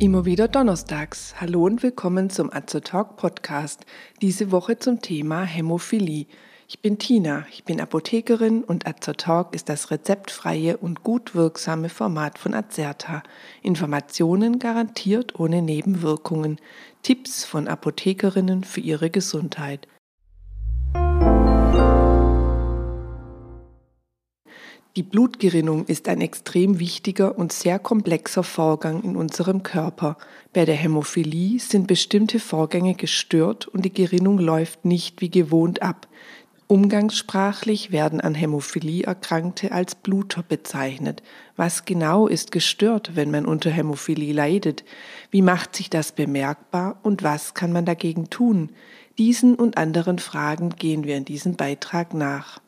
Immer wieder donnerstags. Hallo und willkommen zum Azotalk Podcast. Diese Woche zum Thema Hämophilie. Ich bin Tina, ich bin Apothekerin und Azotalk ist das rezeptfreie und gut wirksame Format von Azerta. Informationen garantiert ohne Nebenwirkungen. Tipps von Apothekerinnen für ihre Gesundheit. Die Blutgerinnung ist ein extrem wichtiger und sehr komplexer Vorgang in unserem Körper. Bei der Hämophilie sind bestimmte Vorgänge gestört und die Gerinnung läuft nicht wie gewohnt ab. Umgangssprachlich werden an Hämophilie Erkrankte als Bluter bezeichnet. Was genau ist gestört, wenn man unter Hämophilie leidet? Wie macht sich das bemerkbar und was kann man dagegen tun? Diesen und anderen Fragen gehen wir in diesem Beitrag nach.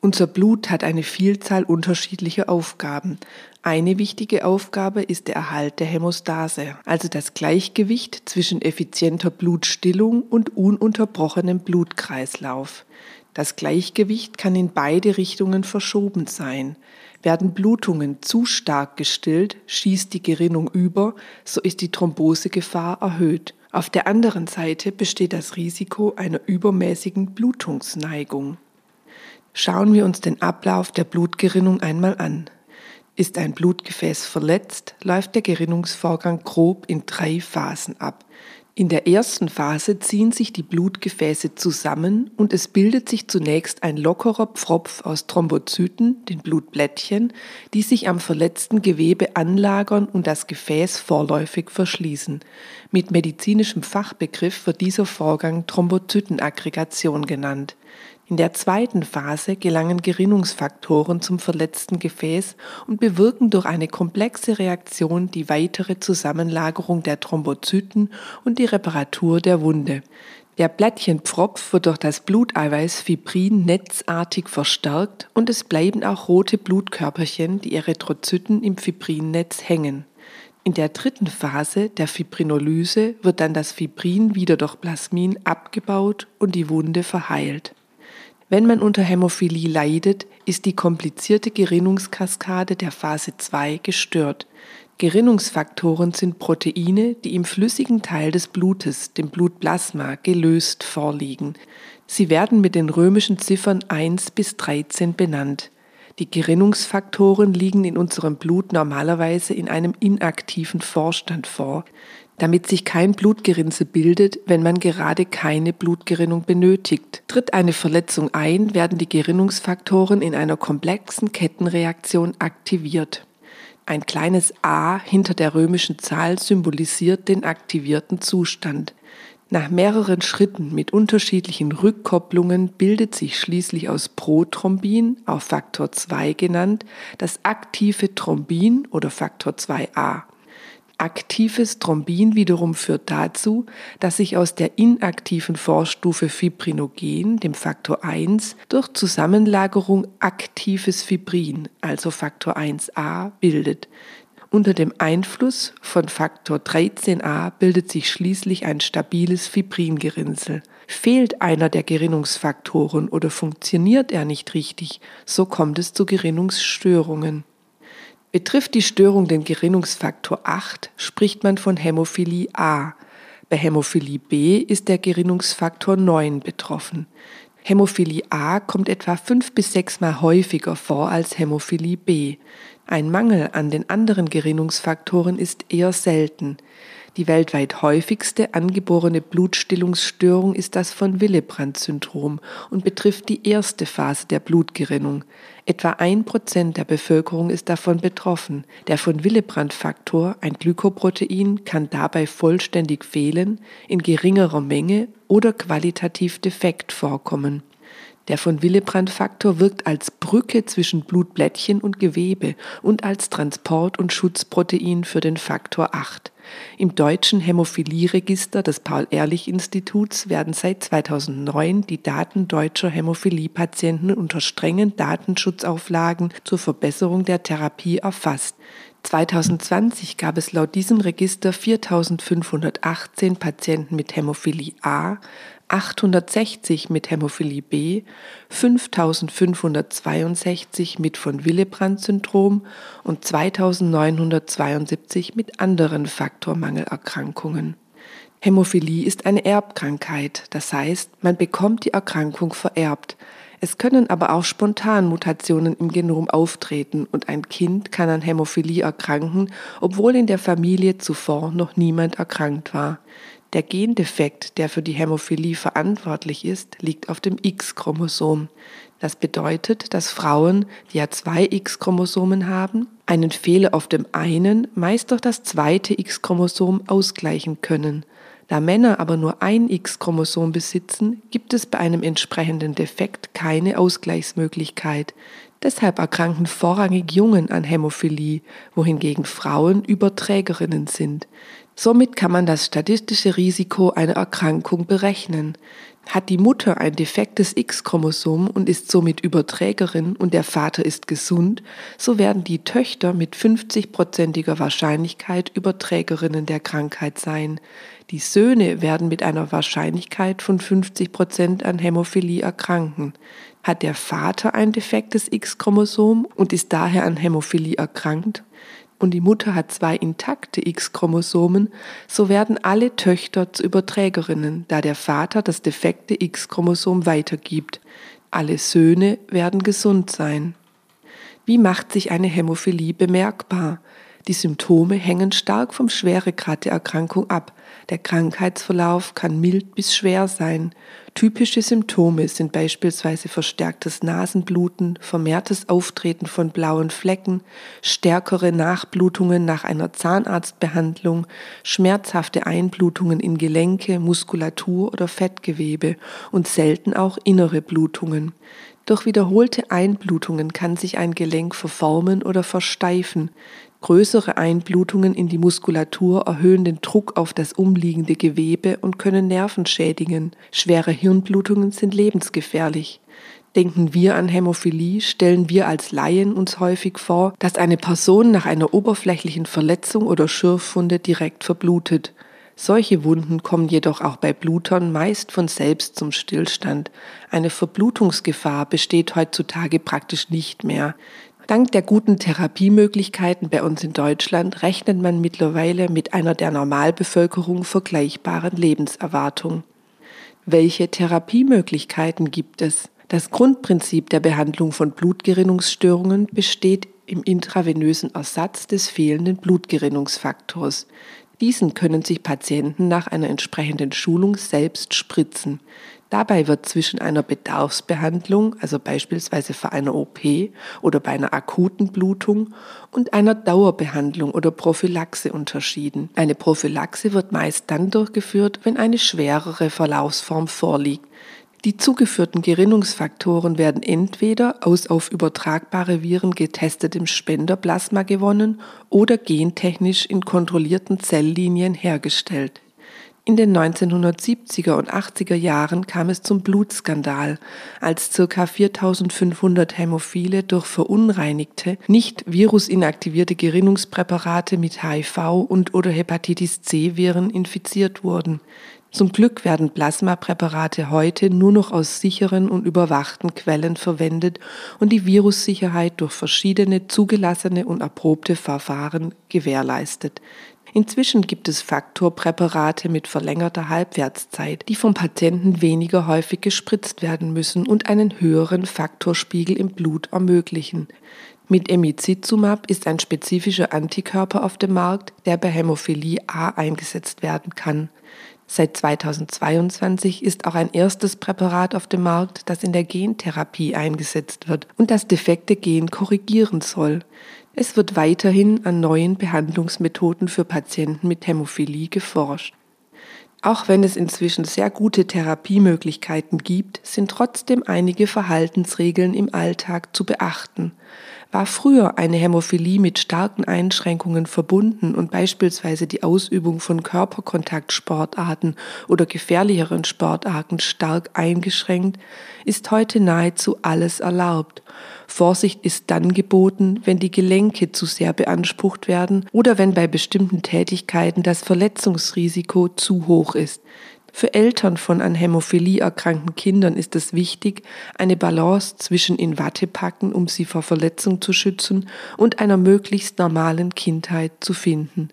Unser Blut hat eine Vielzahl unterschiedlicher Aufgaben. Eine wichtige Aufgabe ist der Erhalt der Hämostase, also das Gleichgewicht zwischen effizienter Blutstillung und ununterbrochenem Blutkreislauf. Das Gleichgewicht kann in beide Richtungen verschoben sein. Werden Blutungen zu stark gestillt, schießt die Gerinnung über, so ist die Thrombosegefahr erhöht. Auf der anderen Seite besteht das Risiko einer übermäßigen Blutungsneigung. Schauen wir uns den Ablauf der Blutgerinnung einmal an. Ist ein Blutgefäß verletzt, läuft der Gerinnungsvorgang grob in drei Phasen ab. In der ersten Phase ziehen sich die Blutgefäße zusammen und es bildet sich zunächst ein lockerer Pfropf aus Thrombozyten, den Blutblättchen, die sich am verletzten Gewebe anlagern und das Gefäß vorläufig verschließen. Mit medizinischem Fachbegriff wird dieser Vorgang Thrombozytenaggregation genannt. In der zweiten Phase gelangen Gerinnungsfaktoren zum verletzten Gefäß und bewirken durch eine komplexe Reaktion die weitere Zusammenlagerung der Thrombozyten und die Reparatur der Wunde. Der Blättchenpfropf wird durch das Bluteiweiß Fibrin netzartig verstärkt und es bleiben auch rote Blutkörperchen, die Erythrozyten im Fibrinnetz hängen. In der dritten Phase der Fibrinolyse wird dann das Fibrin wieder durch Plasmin abgebaut und die Wunde verheilt. Wenn man unter Hämophilie leidet, ist die komplizierte Gerinnungskaskade der Phase 2 gestört. Gerinnungsfaktoren sind Proteine, die im flüssigen Teil des Blutes, dem Blutplasma, gelöst vorliegen. Sie werden mit den römischen Ziffern 1 bis 13 benannt. Die Gerinnungsfaktoren liegen in unserem Blut normalerweise in einem inaktiven Vorstand vor damit sich kein Blutgerinnsel bildet, wenn man gerade keine Blutgerinnung benötigt. Tritt eine Verletzung ein, werden die Gerinnungsfaktoren in einer komplexen Kettenreaktion aktiviert. Ein kleines a hinter der römischen Zahl symbolisiert den aktivierten Zustand. Nach mehreren Schritten mit unterschiedlichen Rückkopplungen bildet sich schließlich aus Prothrombin, auch Faktor 2 genannt, das aktive Thrombin oder Faktor 2a. Aktives Thrombin wiederum führt dazu, dass sich aus der inaktiven Vorstufe Fibrinogen, dem Faktor 1, durch Zusammenlagerung aktives Fibrin, also Faktor 1a, bildet. Unter dem Einfluss von Faktor 13a bildet sich schließlich ein stabiles Fibringerinnsel. Fehlt einer der Gerinnungsfaktoren oder funktioniert er nicht richtig, so kommt es zu Gerinnungsstörungen. Betrifft die Störung den Gerinnungsfaktor 8, spricht man von Hämophilie A. Bei Hämophilie B ist der Gerinnungsfaktor 9 betroffen. Hämophilie A kommt etwa fünf bis sechsmal häufiger vor als Hämophilie B. Ein Mangel an den anderen Gerinnungsfaktoren ist eher selten. Die weltweit häufigste angeborene Blutstillungsstörung ist das von Willebrand-Syndrom und betrifft die erste Phase der Blutgerinnung. Etwa ein Prozent der Bevölkerung ist davon betroffen. Der von Willebrand-Faktor, ein Glykoprotein, kann dabei vollständig fehlen, in geringerer Menge oder qualitativ defekt vorkommen. Der von Willebrand-Faktor wirkt als Brücke zwischen Blutblättchen und Gewebe und als Transport- und Schutzprotein für den Faktor 8. Im deutschen Hämophilieregister des Paul-Ehrlich-Instituts werden seit 2009 die Daten deutscher Hämophilie-Patienten unter strengen Datenschutzauflagen zur Verbesserung der Therapie erfasst. 2020 gab es laut diesem Register 4.518 Patienten mit Hämophilie A, 860 mit Hämophilie B, 5562 mit von Willebrand-Syndrom und 2972 mit anderen Faktormangelerkrankungen. Hämophilie ist eine Erbkrankheit, das heißt, man bekommt die Erkrankung vererbt. Es können aber auch spontan Mutationen im Genom auftreten und ein Kind kann an Hämophilie erkranken, obwohl in der Familie zuvor noch niemand erkrankt war. Der Gendefekt, der für die Hämophilie verantwortlich ist, liegt auf dem X-Chromosom. Das bedeutet, dass Frauen, die ja zwei X-Chromosomen haben, einen Fehler auf dem einen meist durch das zweite X-Chromosom ausgleichen können. Da Männer aber nur ein X-Chromosom besitzen, gibt es bei einem entsprechenden Defekt keine Ausgleichsmöglichkeit. Deshalb erkranken vorrangig Jungen an Hämophilie, wohingegen Frauen Überträgerinnen sind. Somit kann man das statistische Risiko einer Erkrankung berechnen. Hat die Mutter ein defektes X-Chromosom und ist somit Überträgerin und der Vater ist gesund, so werden die Töchter mit 50-prozentiger Wahrscheinlichkeit Überträgerinnen der Krankheit sein. Die Söhne werden mit einer Wahrscheinlichkeit von 50 Prozent an Hämophilie erkranken. Hat der Vater ein defektes X-Chromosom und ist daher an Hämophilie erkrankt, und die Mutter hat zwei intakte X-Chromosomen, so werden alle Töchter zu Überträgerinnen, da der Vater das defekte X-Chromosom weitergibt. Alle Söhne werden gesund sein. Wie macht sich eine Hämophilie bemerkbar? Die Symptome hängen stark vom Schweregrad der Erkrankung ab. Der Krankheitsverlauf kann mild bis schwer sein. Typische Symptome sind beispielsweise verstärktes Nasenbluten, vermehrtes Auftreten von blauen Flecken, stärkere Nachblutungen nach einer Zahnarztbehandlung, schmerzhafte Einblutungen in Gelenke, Muskulatur oder Fettgewebe und selten auch innere Blutungen. Durch wiederholte Einblutungen kann sich ein Gelenk verformen oder versteifen. Größere Einblutungen in die Muskulatur erhöhen den Druck auf das umliegende Gewebe und können Nerven schädigen. Schwere Hirnblutungen sind lebensgefährlich. Denken wir an Hämophilie, stellen wir als Laien uns häufig vor, dass eine Person nach einer oberflächlichen Verletzung oder Schürfwunde direkt verblutet. Solche Wunden kommen jedoch auch bei Blutern meist von selbst zum Stillstand. Eine Verblutungsgefahr besteht heutzutage praktisch nicht mehr. Dank der guten Therapiemöglichkeiten bei uns in Deutschland rechnet man mittlerweile mit einer der Normalbevölkerung vergleichbaren Lebenserwartung. Welche Therapiemöglichkeiten gibt es? Das Grundprinzip der Behandlung von Blutgerinnungsstörungen besteht im intravenösen Ersatz des fehlenden Blutgerinnungsfaktors. Diesen können sich Patienten nach einer entsprechenden Schulung selbst spritzen. Dabei wird zwischen einer Bedarfsbehandlung, also beispielsweise für eine OP oder bei einer akuten Blutung, und einer Dauerbehandlung oder Prophylaxe unterschieden. Eine Prophylaxe wird meist dann durchgeführt, wenn eine schwerere Verlaufsform vorliegt. Die zugeführten Gerinnungsfaktoren werden entweder aus auf übertragbare Viren getestetem Spenderplasma gewonnen oder gentechnisch in kontrollierten Zelllinien hergestellt. In den 1970er und 80er Jahren kam es zum Blutskandal, als ca. 4500 Hämophile durch verunreinigte, nicht virusinaktivierte Gerinnungspräparate mit HIV und oder Hepatitis C Viren infiziert wurden. Zum Glück werden Plasmapräparate heute nur noch aus sicheren und überwachten Quellen verwendet und die Virussicherheit durch verschiedene zugelassene und erprobte Verfahren gewährleistet. Inzwischen gibt es Faktorpräparate mit verlängerter Halbwertszeit, die vom Patienten weniger häufig gespritzt werden müssen und einen höheren Faktorspiegel im Blut ermöglichen. Mit Emicizumab ist ein spezifischer Antikörper auf dem Markt, der bei Hämophilie A eingesetzt werden kann. Seit 2022 ist auch ein erstes Präparat auf dem Markt, das in der Gentherapie eingesetzt wird und das defekte Gen korrigieren soll. Es wird weiterhin an neuen Behandlungsmethoden für Patienten mit Hämophilie geforscht. Auch wenn es inzwischen sehr gute Therapiemöglichkeiten gibt, sind trotzdem einige Verhaltensregeln im Alltag zu beachten. War früher eine Hämophilie mit starken Einschränkungen verbunden und beispielsweise die Ausübung von Körperkontaktsportarten oder gefährlicheren Sportarten stark eingeschränkt, ist heute nahezu alles erlaubt. Vorsicht ist dann geboten, wenn die Gelenke zu sehr beansprucht werden oder wenn bei bestimmten Tätigkeiten das Verletzungsrisiko zu hoch ist. Für Eltern von an Hämophilie erkrankten Kindern ist es wichtig, eine Balance zwischen in Watte packen, um sie vor Verletzung zu schützen, und einer möglichst normalen Kindheit zu finden.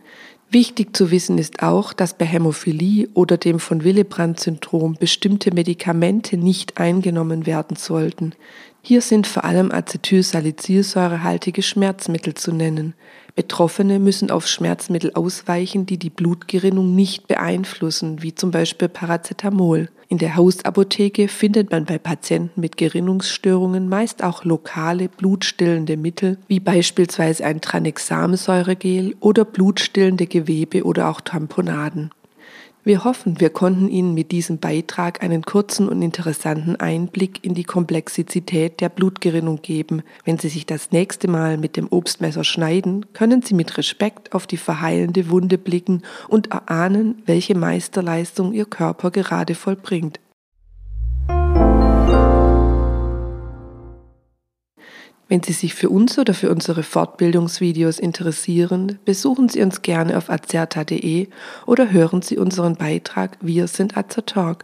Wichtig zu wissen ist auch, dass bei Hämophilie oder dem von Willebrand-Syndrom bestimmte Medikamente nicht eingenommen werden sollten. Hier sind vor allem acetylsalicylsäurehaltige Schmerzmittel zu nennen. Betroffene müssen auf Schmerzmittel ausweichen, die die Blutgerinnung nicht beeinflussen, wie zum Beispiel Paracetamol. In der Hausapotheke findet man bei Patienten mit Gerinnungsstörungen meist auch lokale blutstillende Mittel, wie beispielsweise ein Tranexamsäuregel oder blutstillende Gewebe oder auch Tamponaden. Wir hoffen, wir konnten Ihnen mit diesem Beitrag einen kurzen und interessanten Einblick in die Komplexität der Blutgerinnung geben. Wenn Sie sich das nächste Mal mit dem Obstmesser schneiden, können Sie mit Respekt auf die verheilende Wunde blicken und erahnen, welche Meisterleistung Ihr Körper gerade vollbringt. Wenn Sie sich für uns oder für unsere Fortbildungsvideos interessieren, besuchen Sie uns gerne auf azerta.de oder hören Sie unseren Beitrag Wir sind Azertalk.